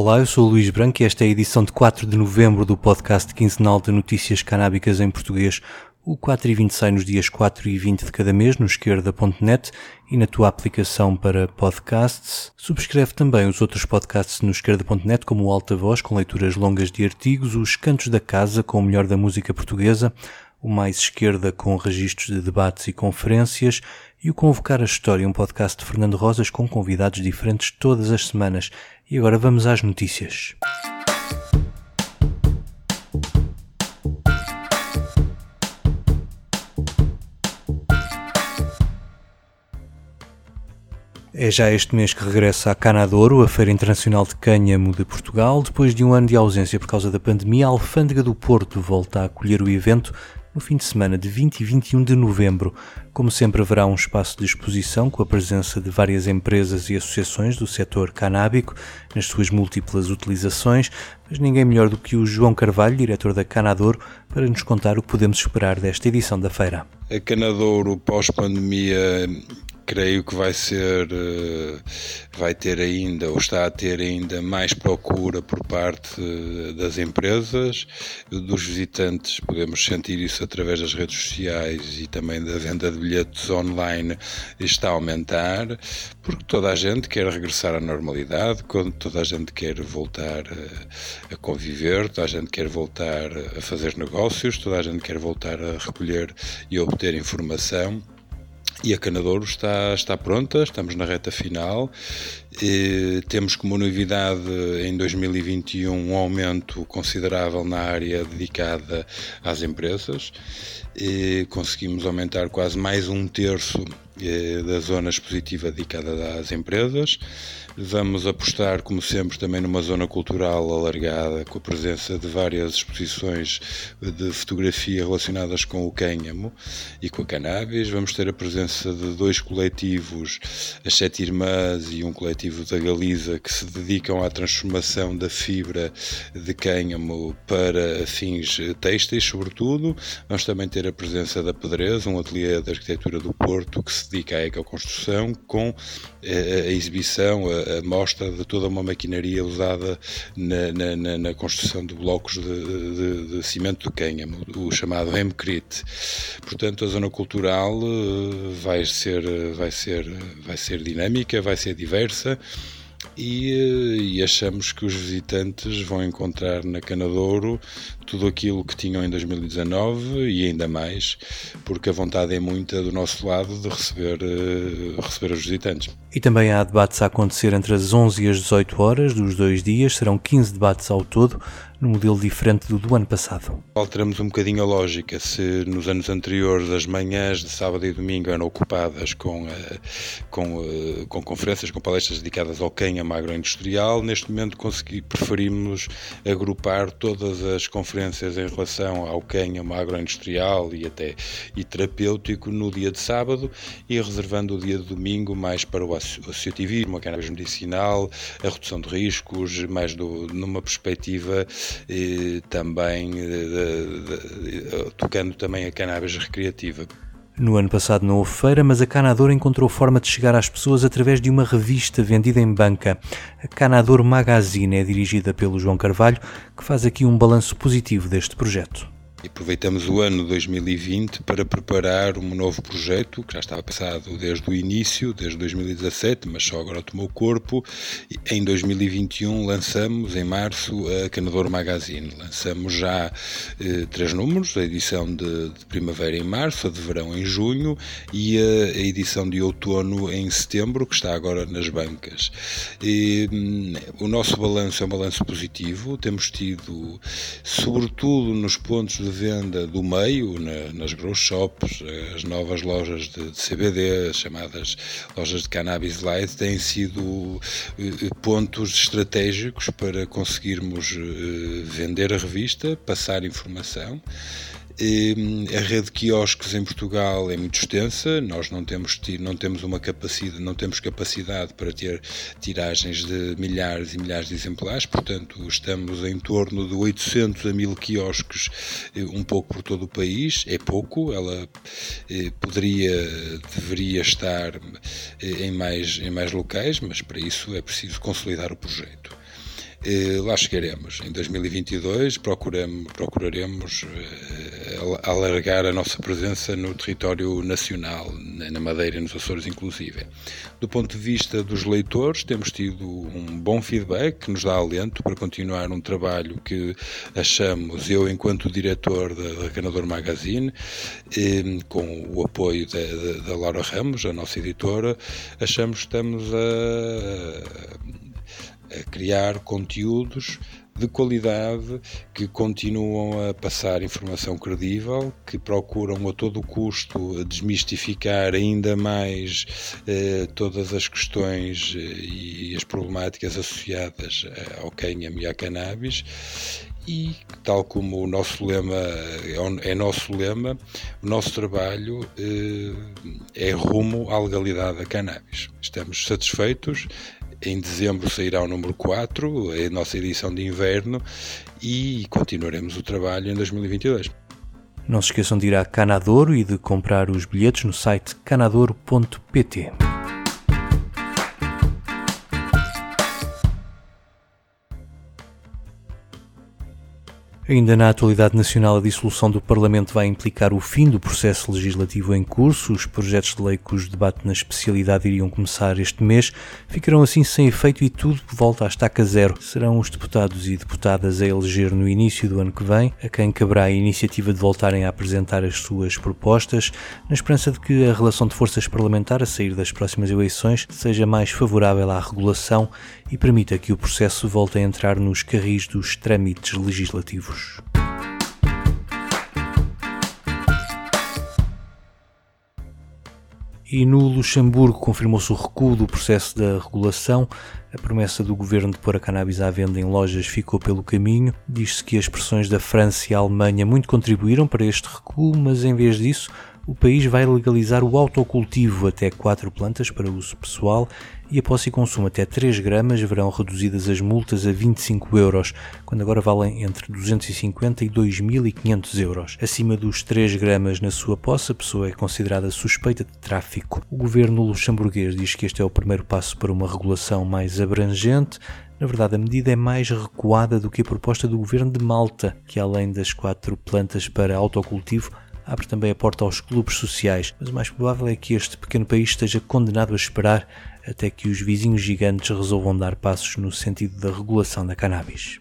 Olá, eu sou o Luís Branco e esta é a edição de 4 de novembro do podcast quinzenal de notícias canábicas em português. O 4 e 20 sai nos dias 4 e 20 de cada mês no esquerda.net e na tua aplicação para podcasts. Subscreve também os outros podcasts no esquerda.net como o Alta Voz com leituras longas de artigos, os Cantos da Casa com o melhor da música portuguesa, o Mais Esquerda com registros de debates e conferências e o Convocar a História, um podcast de Fernando Rosas com convidados diferentes todas as semanas. E agora vamos às notícias. É já este mês que regressa a Canadouro, a Feira Internacional de Cânhamo de Portugal. Depois de um ano de ausência por causa da pandemia, a Alfândega do Porto volta a acolher o evento no fim de semana de 20 e 21 de novembro. Como sempre, haverá um espaço de exposição com a presença de várias empresas e associações do setor canábico nas suas múltiplas utilizações, mas ninguém melhor do que o João Carvalho, diretor da Canadouro, para nos contar o que podemos esperar desta edição da feira. A Canadouro, pós-pandemia, creio que vai ser, eh, vai ter ainda, ou está a ter ainda mais procura por parte eh, das empresas, dos visitantes, podemos sentir isso através das redes sociais e também da venda de bilhetes online está a aumentar, porque toda a gente quer regressar à normalidade, toda a gente quer voltar a, a conviver, toda a gente quer voltar a fazer negócios, toda a gente quer voltar a recolher e obter informação. E a Canadouro está, está pronta, estamos na reta final. E temos como novidade em 2021 um aumento considerável na área dedicada às empresas. E conseguimos aumentar quase mais um terço da zona expositiva dedicada às empresas. Vamos apostar, como sempre, também numa zona cultural alargada, com a presença de várias exposições de fotografia relacionadas com o cânhamo e com a cannabis. Vamos ter a presença de dois coletivos, as Sete Irmãs e um coletivo da Galiza, que se dedicam à transformação da fibra de cânhamo para fins têxteis, sobretudo. Vamos também ter a presença da Pedreza, um ateliê de arquitetura do Porto, que se dedica à ecoconstrução, com eh, a exibição, a mostra de toda uma maquinaria usada na, na, na construção de blocos de, de, de, cimento de cânhamo, o chamado Hemcrete. Portanto, a zona cultural eh, vai ser, vai ser, vai ser dinâmica, vai ser diversa e, eh, e, achamos que os visitantes vão encontrar na Canadouro tudo aquilo que tinham em 2019 e ainda mais, porque a vontade é muita do nosso lado de receber, uh, receber os visitantes. E também há debates a acontecer entre as 11 e as 18 horas dos dois dias, serão 15 debates ao todo, num modelo diferente do do ano passado. Alteramos um bocadinho a lógica. Se nos anos anteriores as manhãs de sábado e domingo eram ocupadas com, uh, com, uh, com conferências, com palestras dedicadas ao cânhamo agroindustrial, neste momento consegui, preferimos agrupar todas as conferências conferências em relação ao cânhamo agroindustrial e até e terapêutico no dia de sábado e reservando o dia de domingo mais para o associativismo, a cannabis medicinal, a redução de riscos, mais do, numa perspectiva eh, também de, de, de, tocando também a cannabis recreativa. No ano passado não houve feira, mas a Canador encontrou forma de chegar às pessoas através de uma revista vendida em banca. A Canador Magazine é dirigida pelo João Carvalho, que faz aqui um balanço positivo deste projeto. Aproveitamos o ano 2020 para preparar um novo projeto que já estava pensado desde o início, desde 2017, mas só agora tomou corpo. Em 2021 lançamos, em março, a Canador Magazine. Lançamos já eh, três números, a edição de, de, primavera em março, a de verão em junho e a, a, edição de outono em setembro, que está agora nas bancas. E, hum, o nosso balanço é um balanço positivo, temos tido, sobretudo nos pontos de venda do meio, na, nas grow shops, as novas lojas de, de CBD, as chamadas lojas de cannabis light, têm sido eh, pontos estratégicos para conseguirmos eh, vender a revista, passar informação a rede de quiosques em Portugal é muito extensa, nós não temos, não temos uma capacidade, não temos capacidade para ter tiragens de milhares e milhares de exemplares, portanto estamos em torno de 800 a 1000 quiosques, eh, um pouco por todo o país, é pouco, ela eh, poderia, deveria estar eh, em mais, em mais locais, mas para isso é preciso consolidar o projeto. Lá chegaremos. Em 2022 procuramos, procuraremos alargar a nossa presença no território nacional, na Madeira e nos Açores inclusive. Do ponto de vista dos leitores, temos tido um bom feedback que nos dá alento para continuar um trabalho que achamos, eu enquanto diretor da, Canador Magazine, eh, com o apoio da, da Laura Ramos, a nossa editora, achamos que estamos a, a criar conteúdos de qualidade que continuam a passar informação credível, que procuram a todo custo desmistificar ainda mais eh, todas as questões eh, e as problemáticas associadas eh, ao cânhamo e à cannabis e, tal como o nosso lema é, é nosso lema, o nosso trabalho eh, é rumo à legalidade da cannabis. Estamos satisfeitos. Em dezembro sairá o número 4, é a nossa edição de inverno, e continuaremos o trabalho em 2022. Não se esqueçam de ir a Canadouro e de comprar os bilhetes no site canadouro.pt. Ainda na atualidade nacional, a dissolução do Parlamento vai implicar o fim do processo legislativo em curso. Os projetos de lei cujo debate na especialidade iriam começar este mês ficarão assim sem efeito e tudo volta à estaca zero. Serão os deputados e deputadas a eleger no início do ano que vem, a quem caberá a iniciativa de voltarem a apresentar as suas propostas, na esperança de que a relação de forças parlamentar a sair das próximas eleições seja mais favorável à regulação e permita que o processo volte a entrar nos carris dos trâmites legislativos. E no Luxemburgo confirmou-se o recuo do processo da regulação. A promessa do governo de pôr a cannabis à venda em lojas ficou pelo caminho. Diz-se que as pressões da França e a Alemanha muito contribuíram para este recuo, mas em vez disso, o país vai legalizar o autocultivo até 4 plantas para uso pessoal e a posse e consumo até 3 gramas verão reduzidas as multas a 25 euros, quando agora valem entre 250 e 2.500 euros. Acima dos 3 gramas na sua posse, a pessoa é considerada suspeita de tráfico. O governo luxemburguês diz que este é o primeiro passo para uma regulação mais abrangente, na verdade, a medida é mais recuada do que a proposta do governo de Malta, que além das quatro plantas para autocultivo, abre também a porta aos clubes sociais, mas o mais provável é que este pequeno país esteja condenado a esperar até que os vizinhos gigantes resolvam dar passos no sentido da regulação da cannabis.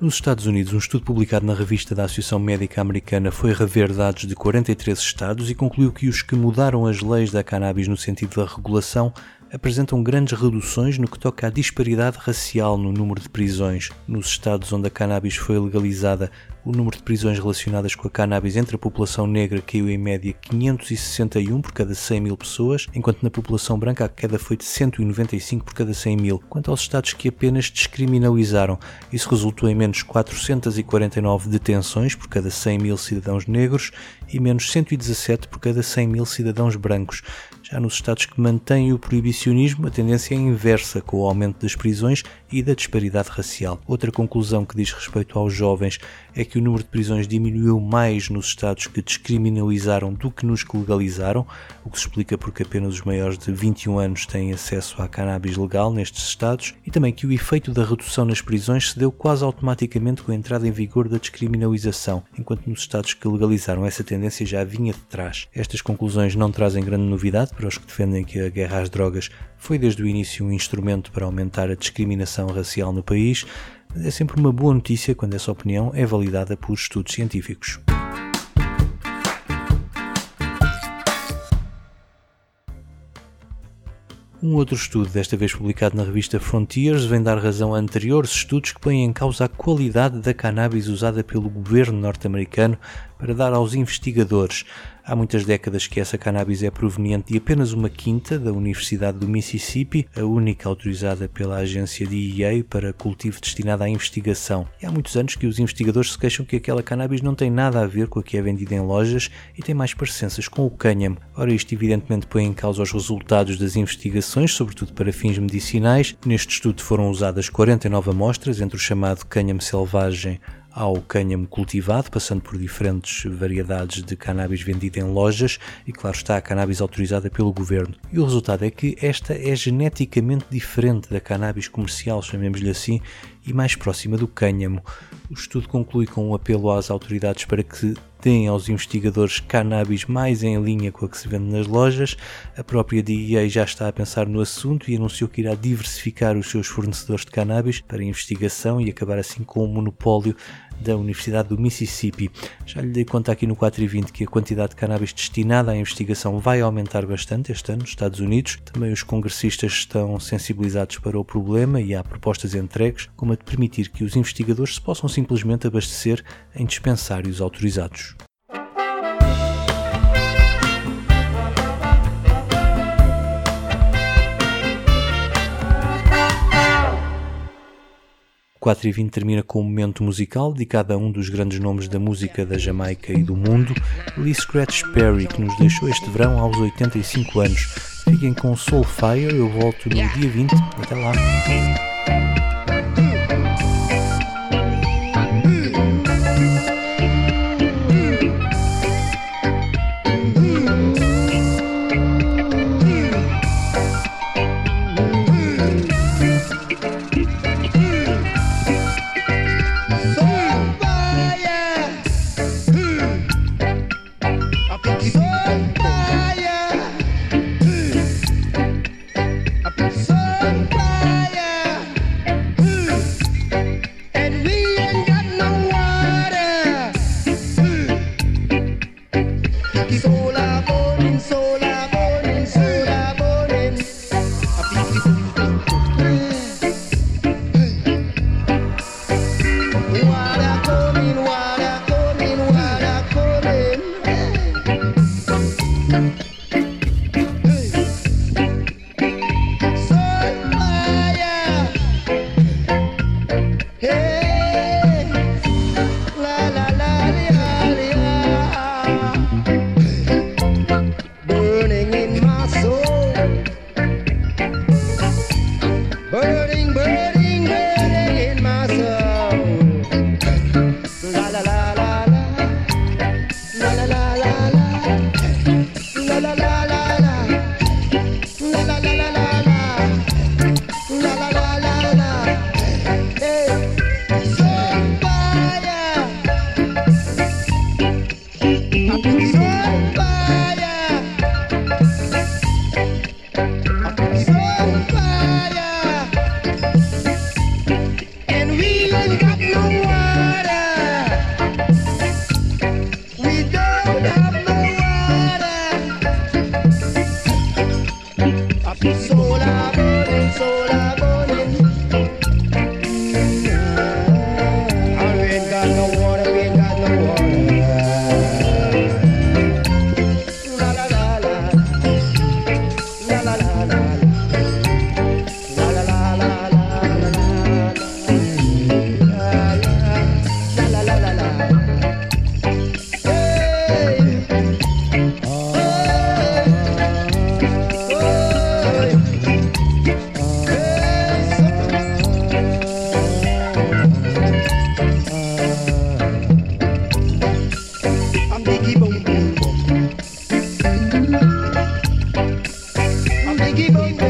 Nos Estados Unidos, um estudo publicado na revista da Associação Médica Americana foi rever dados de 43 estados e concluiu que os que mudaram as leis da cannabis no sentido da regulação apresentam grandes reduções no que toca à disparidade racial no número de prisões. Nos estados onde a cannabis foi legalizada, o número de prisões relacionadas com a cannabis entre a população negra caiu em média 561 por cada 100 mil pessoas, enquanto na população branca a queda foi de 195 por cada 100 mil. Quanto aos estados que apenas descriminalizaram, isso resultou em menos 449 detenções por cada 100 mil cidadãos negros e menos 117 por cada 100 mil cidadãos brancos. Já nos estados que mantêm o proibicionismo, a tendência é inversa, com o aumento das prisões e da disparidade racial. Outra conclusão que diz respeito aos jovens é que o número de prisões diminuiu mais nos estados que descriminalizaram do que nos que legalizaram, o que se explica porque apenas os maiores de 21 anos têm acesso à cannabis legal nestes estados, e também que o efeito da redução nas prisões se deu quase automaticamente com a entrada em vigor da descriminalização, enquanto nos estados que legalizaram essa tendência já vinha de trás. Estas conclusões não trazem grande novidade para os que defendem que a guerra às drogas foi desde o início um instrumento para aumentar a discriminação racial no país, é sempre uma boa notícia quando essa opinião é validada por estudos científicos. Um outro estudo, desta vez publicado na revista Frontiers, vem dar razão a anteriores estudos que põem em causa a qualidade da cannabis usada pelo governo norte-americano para dar aos investigadores. Há muitas décadas que essa cannabis é proveniente de apenas uma quinta da Universidade do Mississippi, a única autorizada pela agência DEA para cultivo destinado à investigação. E há muitos anos que os investigadores se queixam que aquela cannabis não tem nada a ver com a que é vendida em lojas e tem mais parecenças com o cânhamo. Ora, isto evidentemente põe em causa os resultados das investigações, sobretudo para fins medicinais. Neste estudo foram usadas 49 amostras entre o chamado cânhamo selvagem ao cânhamo cultivado, passando por diferentes variedades de cannabis vendida em lojas e, claro está, a cannabis autorizada pelo governo. E o resultado é que esta é geneticamente diferente da cannabis comercial, chamemos-lhe assim, e mais próxima do cânhamo. O estudo conclui com um apelo às autoridades para que deem aos investigadores cannabis mais em linha com a que se vende nas lojas. A própria DEA já está a pensar no assunto e anunciou que irá diversificar os seus fornecedores de cannabis para investigação e acabar assim com o monopólio da Universidade do Mississippi. Já lhe dei conta aqui no 420 que a quantidade de cannabis destinada à investigação vai aumentar bastante este ano nos Estados Unidos. Também os congressistas estão sensibilizados para o problema e há propostas entregues, como a de permitir que os investigadores se possam simplesmente abastecer em dispensários autorizados. 4 e 20 termina com um momento musical dedicado a um dos grandes nomes da música da Jamaica e do mundo, Lee Scratch Perry, que nos deixou este verão aos 85 anos. Fiquem com Soulfire, eu volto no dia 20. Até lá!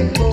Hey,